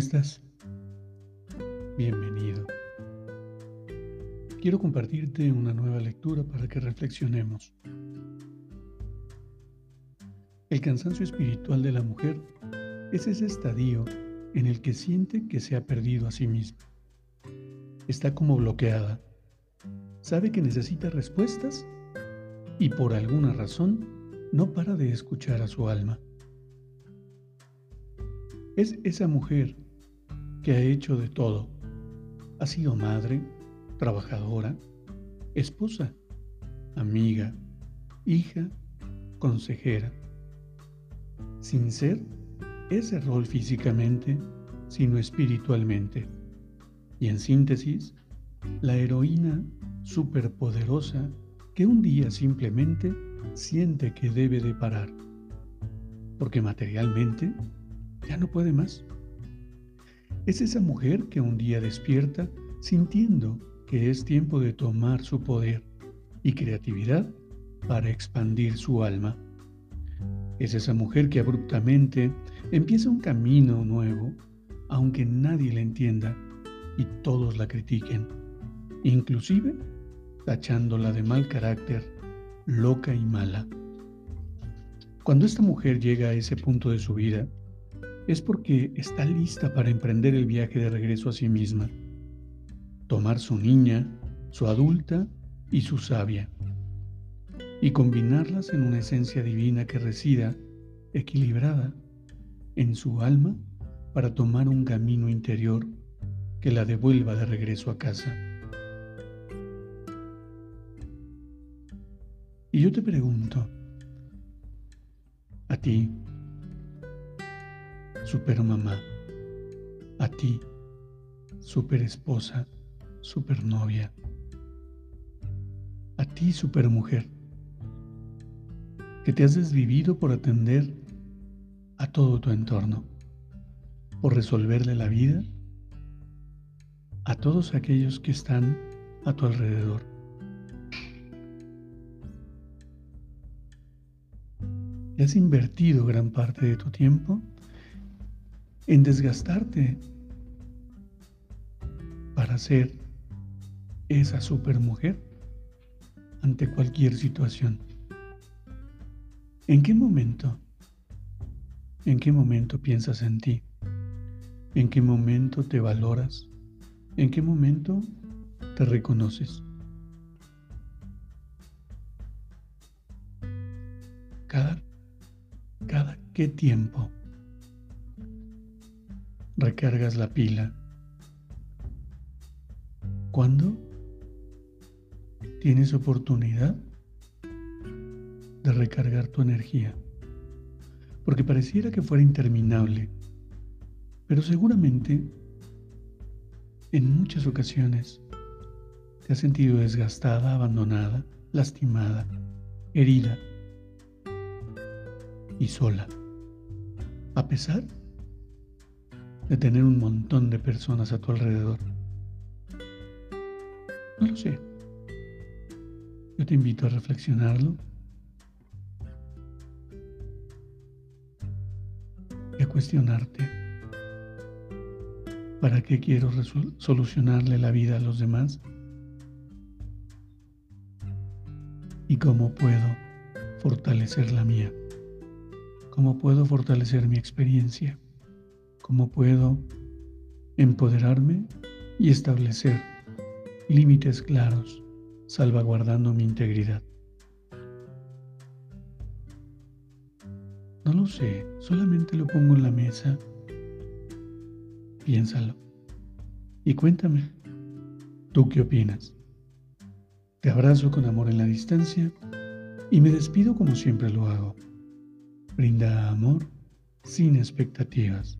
Estás? Bienvenido. Quiero compartirte una nueva lectura para que reflexionemos. El cansancio espiritual de la mujer es ese estadio en el que siente que se ha perdido a sí misma. Está como bloqueada. Sabe que necesita respuestas y por alguna razón no para de escuchar a su alma. Es esa mujer que ha hecho de todo. Ha sido madre, trabajadora, esposa, amiga, hija, consejera. Sin ser ese rol físicamente, sino espiritualmente. Y en síntesis, la heroína superpoderosa que un día simplemente siente que debe de parar, porque materialmente ya no puede más. Es esa mujer que un día despierta sintiendo que es tiempo de tomar su poder y creatividad para expandir su alma. Es esa mujer que abruptamente empieza un camino nuevo, aunque nadie la entienda y todos la critiquen, inclusive tachándola de mal carácter, loca y mala. Cuando esta mujer llega a ese punto de su vida, es porque está lista para emprender el viaje de regreso a sí misma, tomar su niña, su adulta y su sabia, y combinarlas en una esencia divina que resida, equilibrada, en su alma para tomar un camino interior que la devuelva de regreso a casa. Y yo te pregunto, a ti, super mamá, a ti, super esposa, super novia, a ti, super mujer, que te has desvivido por atender a todo tu entorno, por resolverle la vida a todos aquellos que están a tu alrededor. Has invertido gran parte de tu tiempo en desgastarte para ser esa supermujer ante cualquier situación. ¿En qué momento? ¿En qué momento piensas en ti? ¿En qué momento te valoras? ¿En qué momento te reconoces? Cada, cada qué tiempo recargas la pila? ¿Cuándo tienes oportunidad de recargar tu energía? Porque pareciera que fuera interminable, pero seguramente en muchas ocasiones te has sentido desgastada, abandonada, lastimada, herida y sola, a pesar de tener un montón de personas a tu alrededor? No lo sé. Yo te invito a reflexionarlo y a cuestionarte. ¿Para qué quiero solucionarle la vida a los demás? ¿Y cómo puedo fortalecer la mía? ¿Cómo puedo fortalecer mi experiencia? Cómo puedo empoderarme y establecer límites claros, salvaguardando mi integridad. No lo sé, solamente lo pongo en la mesa. Piénsalo y cuéntame, ¿Tú qué opinas? Te abrazo con amor en la distancia y me despido como siempre lo hago. Brinda amor sin expectativas.